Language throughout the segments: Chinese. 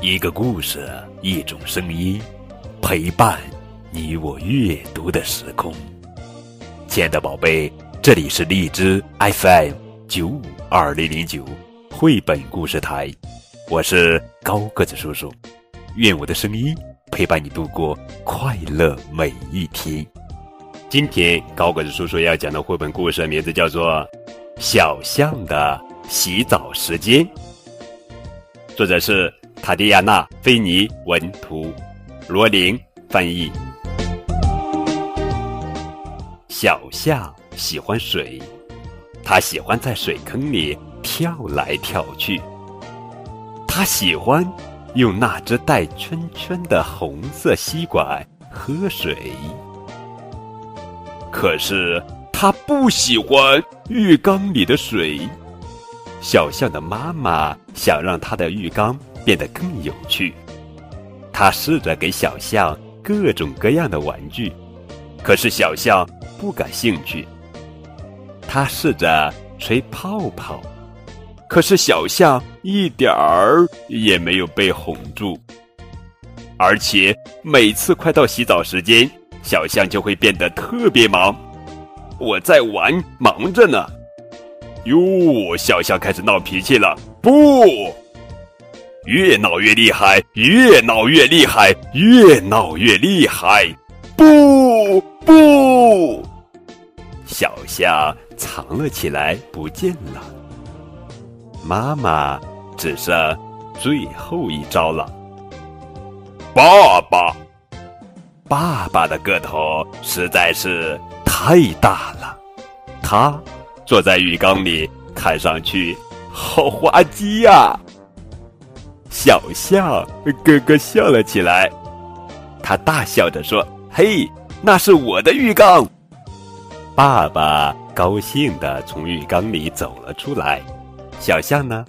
一个故事，一种声音，陪伴你我阅读的时空。亲爱的宝贝，这里是荔枝 FM 九五二零零九绘本故事台，我是高个子叔叔。愿我的声音陪伴你度过快乐每一天。今天高个子叔叔要讲的绘本故事名字叫做《小象的洗澡时间》，作者是。塔迪亚娜·菲尼文图，罗琳翻译。小象喜欢水，它喜欢在水坑里跳来跳去。它喜欢用那只带圈圈的红色吸管喝水。可是它不喜欢浴缸里的水。小象的妈妈想让它的浴缸。变得更有趣。他试着给小象各种各样的玩具，可是小象不感兴趣。他试着吹泡泡，可是小象一点儿也没有被哄住。而且每次快到洗澡时间，小象就会变得特别忙。我在玩，忙着呢。哟，小象开始闹脾气了，不！越闹越厉害，越闹越厉害，越闹越厉害！不不，小象藏了起来，不见了。妈妈只剩最后一招了。爸爸，爸爸的个头实在是太大了，他坐在浴缸里，看上去好滑稽呀。小象咯咯笑了起来，他大笑着说：“嘿，那是我的浴缸。”爸爸高兴地从浴缸里走了出来，小象呢，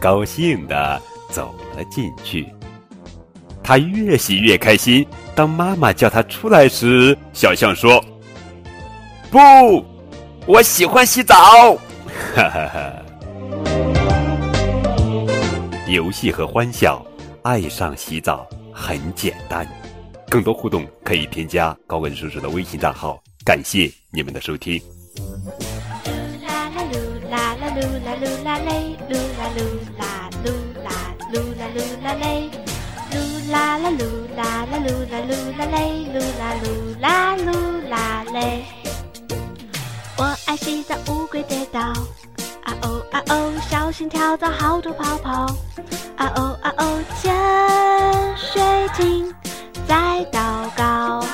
高兴地走了进去。他越洗越开心。当妈妈叫他出来时，小象说：“不，我喜欢洗澡。”哈哈哈。游戏和欢笑，爱上洗澡很简单。更多互动可以添加高文叔叔的微信账号。感谢你们的收听。噜啦啦噜啦啦噜啦噜啦嘞，噜啦噜啦噜啦噜啦噜啦嘞，噜啦啦噜啦啦噜啦噜啦嘞，噜啦噜啦噜啦嘞。洗澡，乌龟跌倒。啊哦啊哦，小心跳蚤，好多泡泡。啊哦啊哦，潜水艇在祷告。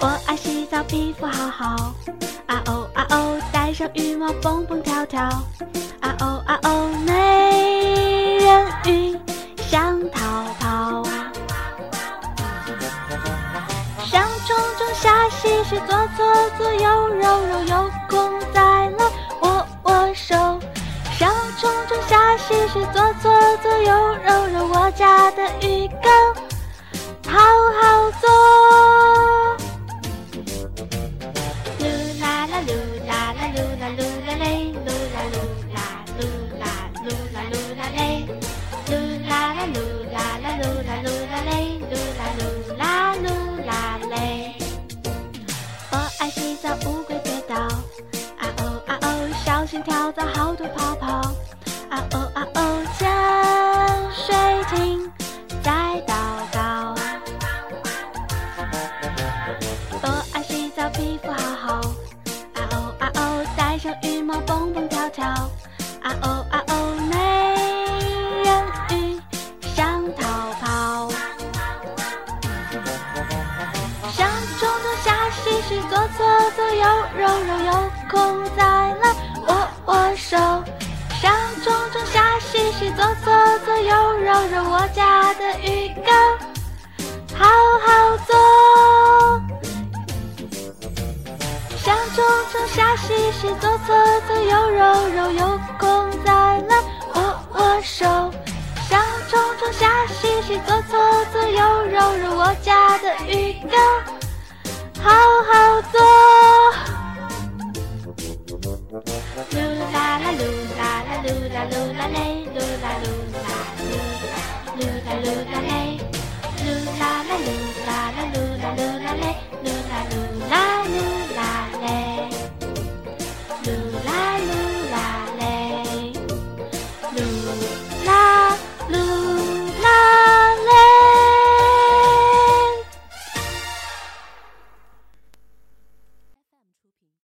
我爱洗澡，皮肤好好。啊哦啊哦，戴上羽毛，蹦蹦跳跳。啊哦啊哦，美人鱼想逃跑。下洗洗，左左左右揉揉，有空再来握握手。想冲冲下洗洗，左左左右揉揉，我家的浴缸好好做。噜啦啦噜啦啦噜啦噜啦嘞，噜啦噜跳蚤，好多泡泡。啊哦啊哦，潜水艇在祷告。我爱洗澡，皮肤好好。啊哦啊哦，戴上羽毛，蹦蹦跳跳。啊哦啊哦，美人鱼想逃跑。想冲冲下洗洗，左搓搓右揉揉，有空再来握手。上冲冲下洗洗，左左左右揉揉，我家的浴缸好好做。上冲冲下洗洗，左左左右揉揉，有空再来握握手。上冲冲下洗洗，左左左右揉揉，我家的浴缸好好做。噜啦噜啦噜啦嘞，噜啦噜啦嘞，噜啦。